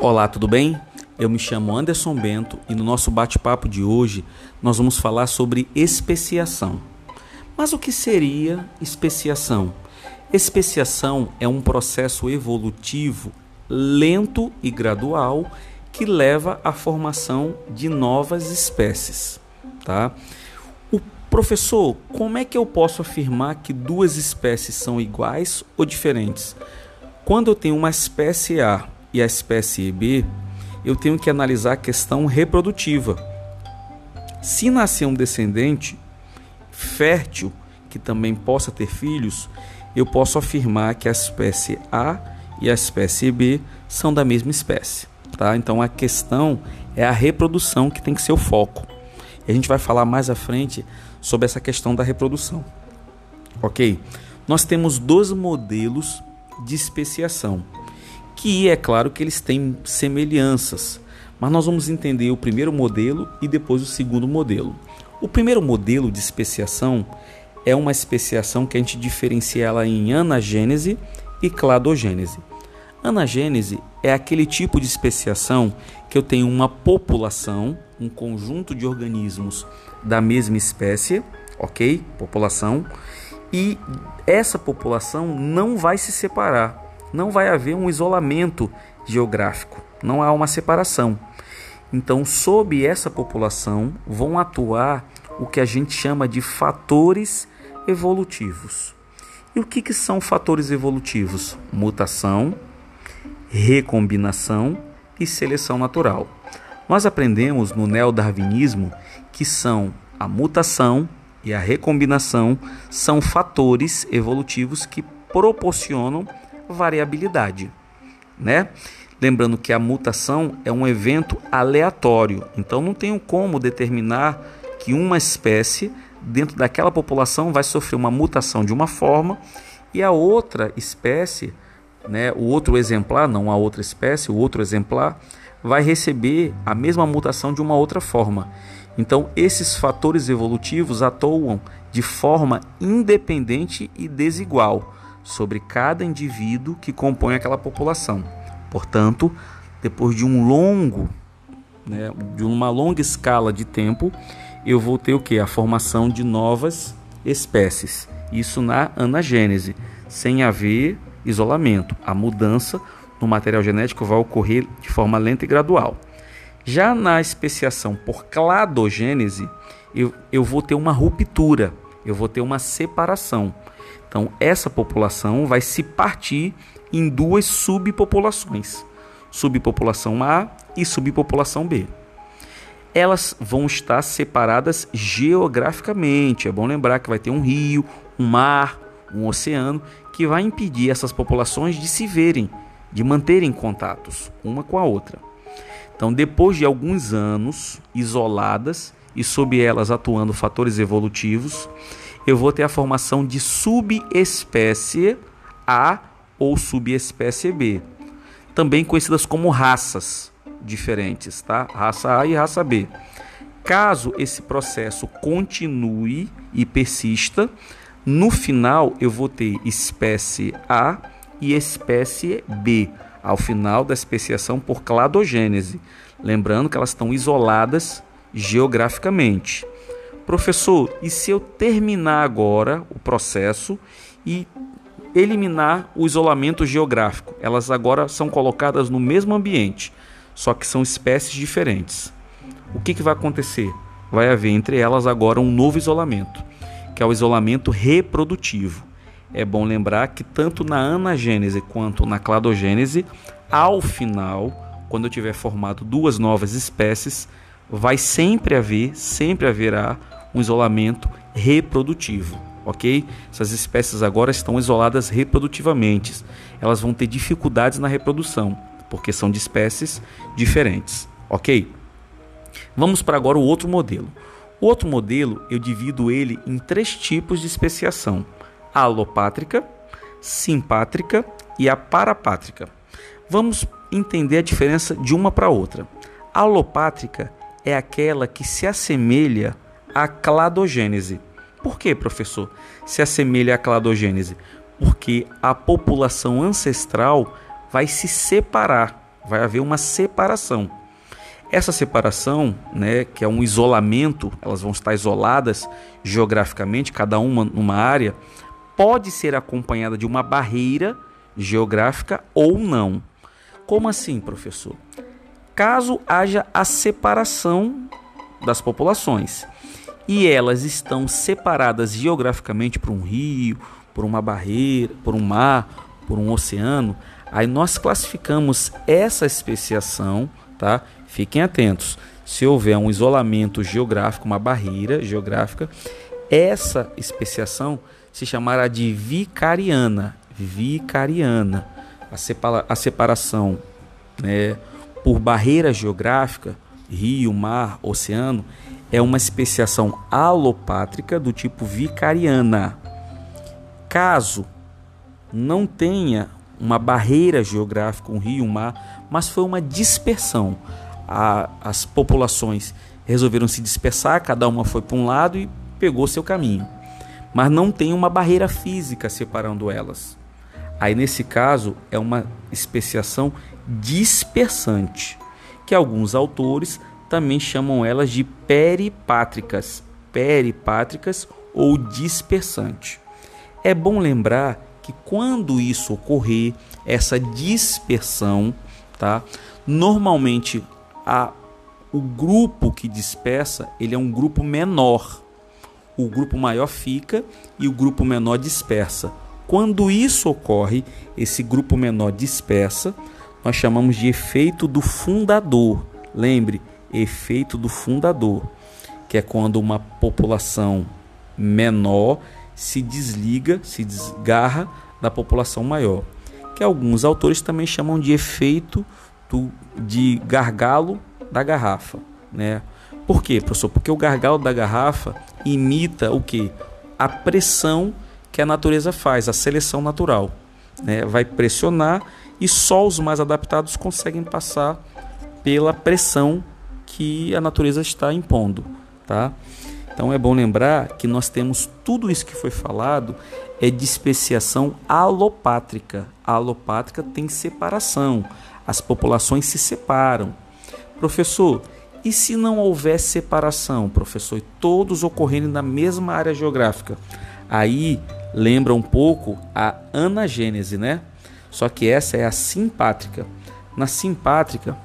Olá, tudo bem? Eu me chamo Anderson Bento e no nosso bate-papo de hoje nós vamos falar sobre especiação. Mas o que seria especiação? Especiação é um processo evolutivo lento e gradual que leva à formação de novas espécies, tá? O professor, como é que eu posso afirmar que duas espécies são iguais ou diferentes? Quando eu tenho uma espécie A e a espécie B, eu tenho que analisar a questão reprodutiva. Se nascer um descendente fértil que também possa ter filhos, eu posso afirmar que a espécie A e a espécie B são da mesma espécie. Tá? Então a questão é a reprodução que tem que ser o foco. A gente vai falar mais à frente sobre essa questão da reprodução. Ok? Nós temos dois modelos de especiação que é claro que eles têm semelhanças, mas nós vamos entender o primeiro modelo e depois o segundo modelo. O primeiro modelo de especiação é uma especiação que a gente diferencia ela em anagênese e cladogênese. Anagênese é aquele tipo de especiação que eu tenho uma população, um conjunto de organismos da mesma espécie, ok? População, e essa população não vai se separar não vai haver um isolamento geográfico, não há uma separação. Então, sob essa população vão atuar o que a gente chama de fatores evolutivos. E o que, que são fatores evolutivos? Mutação, recombinação e seleção natural. Nós aprendemos no neodarwinismo que são a mutação e a recombinação são fatores evolutivos que proporcionam variabilidade, né? Lembrando que a mutação é um evento aleatório, então não tenho como determinar que uma espécie dentro daquela população vai sofrer uma mutação de uma forma e a outra espécie, né, o outro exemplar, não a outra espécie, o outro exemplar vai receber a mesma mutação de uma outra forma. Então, esses fatores evolutivos atuam de forma independente e desigual sobre cada indivíduo que compõe aquela população. Portanto, depois de um longo, né, de uma longa escala de tempo, eu vou ter o que? A formação de novas espécies. Isso na anagênese, sem haver isolamento. A mudança no material genético vai ocorrer de forma lenta e gradual. Já na especiação por cladogênese, eu, eu vou ter uma ruptura, eu vou ter uma separação. Então, essa população vai se partir em duas subpopulações: subpopulação A e subpopulação B. Elas vão estar separadas geograficamente. É bom lembrar que vai ter um rio, um mar, um oceano que vai impedir essas populações de se verem, de manterem contatos uma com a outra. Então, depois de alguns anos isoladas e sob elas atuando fatores evolutivos, eu vou ter a formação de subespécie A ou subespécie B, também conhecidas como raças diferentes, tá? Raça A e raça B. Caso esse processo continue e persista, no final eu vou ter espécie A e espécie B, ao final da especiação por cladogênese. Lembrando que elas estão isoladas geograficamente. Professor, e se eu terminar agora o processo e eliminar o isolamento geográfico? Elas agora são colocadas no mesmo ambiente, só que são espécies diferentes. O que, que vai acontecer? Vai haver entre elas agora um novo isolamento, que é o isolamento reprodutivo. É bom lembrar que tanto na anagênese quanto na cladogênese, ao final, quando eu tiver formado duas novas espécies, vai sempre haver, sempre haverá um isolamento reprodutivo, ok? Essas espécies agora estão isoladas reprodutivamente. Elas vão ter dificuldades na reprodução, porque são de espécies diferentes, ok? Vamos para agora o outro modelo. O outro modelo eu divido ele em três tipos de especiação: a alopátrica, simpátrica e a parapátrica. Vamos entender a diferença de uma para outra. A alopátrica é aquela que se assemelha a cladogênese. Por que, professor, se assemelha à cladogênese? Porque a população ancestral vai se separar. vai haver uma separação. Essa separação, né, que é um isolamento, elas vão estar isoladas geograficamente, cada uma numa área, pode ser acompanhada de uma barreira geográfica ou não. Como assim, professor? Caso haja a separação das populações e elas estão separadas geograficamente por um rio, por uma barreira, por um mar, por um oceano, aí nós classificamos essa especiação, tá? Fiquem atentos. Se houver um isolamento geográfico, uma barreira geográfica, essa especiação se chamará de vicariana. Vicariana. A, separa a separação né, por barreira geográfica, rio, mar, oceano, é uma especiação alopátrica do tipo vicariana. Caso não tenha uma barreira geográfica, um rio, um mar, mas foi uma dispersão. A, as populações resolveram se dispersar, cada uma foi para um lado e pegou seu caminho. Mas não tem uma barreira física separando elas. Aí nesse caso é uma especiação dispersante, que alguns autores também chamam elas de peripátricas, peripátricas ou dispersante. É bom lembrar que quando isso ocorrer, essa dispersão, tá? Normalmente a, o grupo que dispersa, ele é um grupo menor. O grupo maior fica e o grupo menor dispersa. Quando isso ocorre, esse grupo menor dispersa, nós chamamos de efeito do fundador. Lembre, efeito do fundador, que é quando uma população menor se desliga, se desgarra da população maior, que alguns autores também chamam de efeito do, de gargalo da garrafa, né? Por quê, professor? Porque o gargalo da garrafa imita o que? A pressão que a natureza faz, a seleção natural. Né? Vai pressionar e só os mais adaptados conseguem passar pela pressão que a natureza está impondo, tá? Então é bom lembrar que nós temos tudo isso que foi falado é de especiação alopátrica. A alopátrica tem separação, as populações se separam. Professor, e se não houver separação, professor, e todos ocorrendo na mesma área geográfica? Aí lembra um pouco a anagênese, né? Só que essa é a simpátrica. Na simpátrica,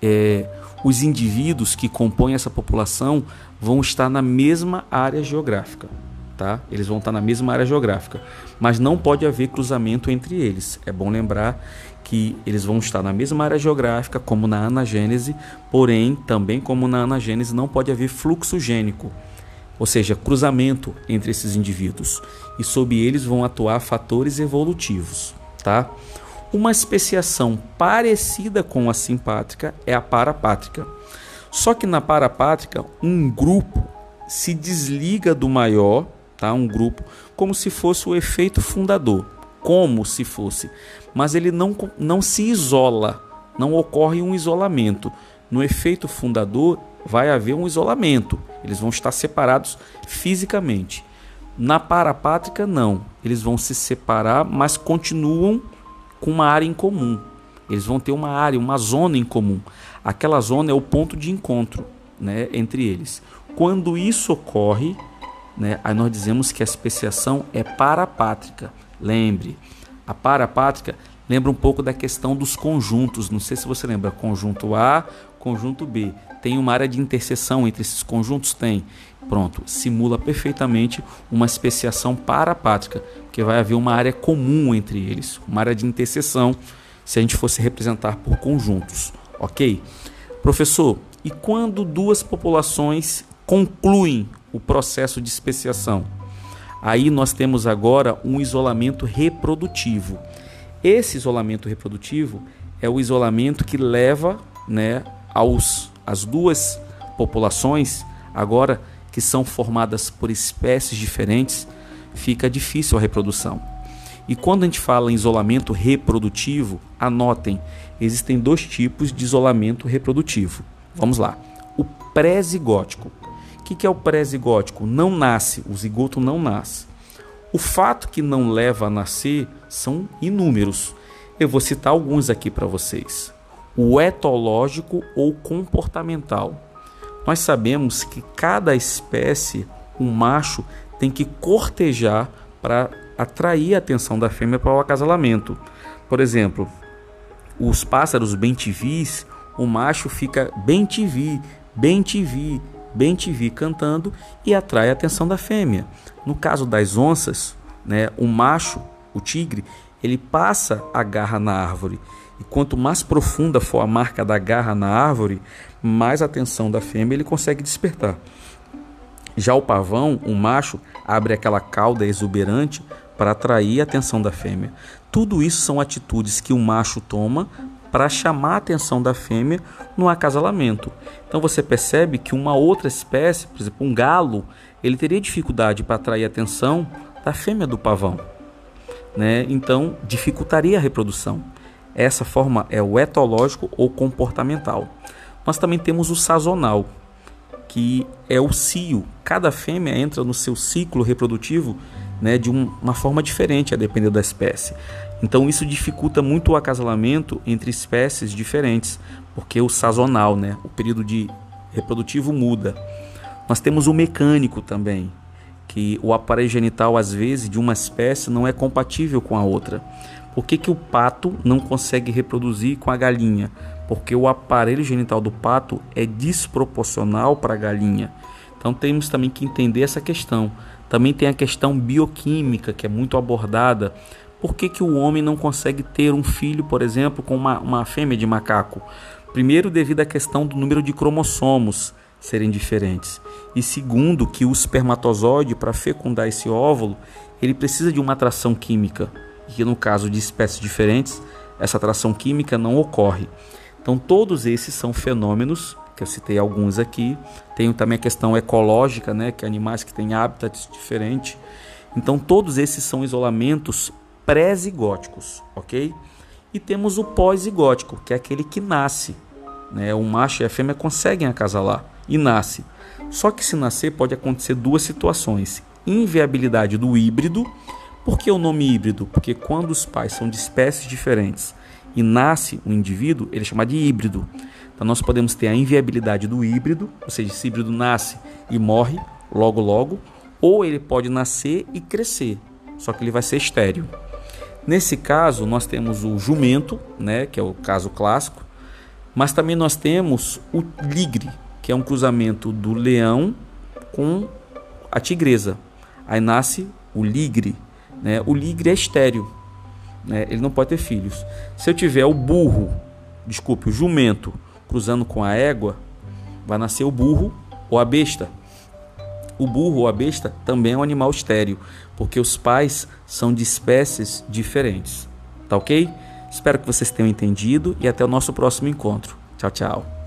é, os indivíduos que compõem essa população vão estar na mesma área geográfica, tá? Eles vão estar na mesma área geográfica, mas não pode haver cruzamento entre eles. É bom lembrar que eles vão estar na mesma área geográfica como na anagênese, porém, também como na anagênese não pode haver fluxo gênico, ou seja, cruzamento entre esses indivíduos, e sob eles vão atuar fatores evolutivos, tá? Uma especiação parecida com a simpátrica é a parapátrica. Só que na parapátrica, um grupo se desliga do maior, tá? Um grupo como se fosse o efeito fundador, como se fosse, mas ele não, não se isola, não ocorre um isolamento. No efeito fundador vai haver um isolamento, eles vão estar separados fisicamente. Na parapátrica não, eles vão se separar, mas continuam com uma área em comum. Eles vão ter uma área, uma zona em comum. Aquela zona é o ponto de encontro né, entre eles. Quando isso ocorre, né, aí nós dizemos que a especiação é parapátrica. Lembre, a parapátrica lembra um pouco da questão dos conjuntos. Não sei se você lembra, conjunto A, conjunto B. Tem uma área de interseção entre esses conjuntos? Tem. Pronto, simula perfeitamente uma especiação parapátrica, que vai haver uma área comum entre eles, uma área de interseção, se a gente fosse representar por conjuntos, ok? Professor, e quando duas populações concluem o processo de especiação? Aí nós temos agora um isolamento reprodutivo. Esse isolamento reprodutivo é o isolamento que leva né, aos, as duas populações agora que são formadas por espécies diferentes, fica difícil a reprodução. E quando a gente fala em isolamento reprodutivo, anotem, existem dois tipos de isolamento reprodutivo. Vamos lá. O pré-zigótico. O que é o pré-zigótico? Não nasce, o zigoto não nasce. O fato que não leva a nascer são inúmeros. Eu vou citar alguns aqui para vocês. o etológico ou comportamental. Nós sabemos que cada espécie, um macho, tem que cortejar para atrair a atenção da fêmea para o acasalamento. Por exemplo, os pássaros bem-te-vis, o macho fica bem-te-vi, bem-te-vi, bem-te-vi cantando e atrai a atenção da fêmea. No caso das onças, né, o macho, o tigre, ele passa a garra na árvore. E quanto mais profunda for a marca da garra na árvore, mais atenção da fêmea ele consegue despertar. Já o pavão, o macho, abre aquela cauda exuberante para atrair a atenção da fêmea. Tudo isso são atitudes que o macho toma para chamar a atenção da fêmea no acasalamento. Então você percebe que uma outra espécie, por exemplo, um galo, ele teria dificuldade para atrair a atenção da fêmea do pavão. Né? Então dificultaria a reprodução. Essa forma é o etológico ou comportamental. Nós também temos o sazonal, que é o cio. Cada fêmea entra no seu ciclo reprodutivo né, de um, uma forma diferente, a depender da espécie. Então isso dificulta muito o acasalamento entre espécies diferentes, porque o sazonal, né, o período de reprodutivo muda. Nós temos o mecânico também, que o aparelho genital às vezes de uma espécie não é compatível com a outra. Por que, que o pato não consegue reproduzir com a galinha? porque o aparelho genital do pato é desproporcional para a galinha. Então temos também que entender essa questão. Também tem a questão bioquímica que é muito abordada. Por que, que o homem não consegue ter um filho, por exemplo, com uma, uma fêmea de macaco? Primeiro, devido à questão do número de cromossomos serem diferentes. E segundo, que o espermatozoide, para fecundar esse óvulo, ele precisa de uma atração química. E que no caso de espécies diferentes, essa atração química não ocorre. Então, todos esses são fenômenos, que eu citei alguns aqui. Tem também a questão ecológica, né, que animais que têm hábitats diferentes. Então, todos esses são isolamentos pré-zigóticos, ok? E temos o pós-zigótico, que é aquele que nasce. Né? O macho e a fêmea conseguem acasalar e nasce. Só que se nascer pode acontecer duas situações: inviabilidade do híbrido. Por que o nome híbrido? Porque quando os pais são de espécies diferentes e nasce um indivíduo, ele é chamado de híbrido. Então nós podemos ter a inviabilidade do híbrido, ou seja, esse híbrido nasce e morre logo logo, ou ele pode nascer e crescer, só que ele vai ser estéreo. Nesse caso, nós temos o jumento, né, que é o caso clássico, mas também nós temos o ligre, que é um cruzamento do leão com a tigresa. Aí nasce o ligre, né? O ligre é estéreo né, ele não pode ter filhos. Se eu tiver o burro, desculpe, o jumento cruzando com a égua, vai nascer o burro ou a besta. O burro ou a besta também é um animal estéreo, porque os pais são de espécies diferentes. Tá ok? Espero que vocês tenham entendido e até o nosso próximo encontro. Tchau, tchau.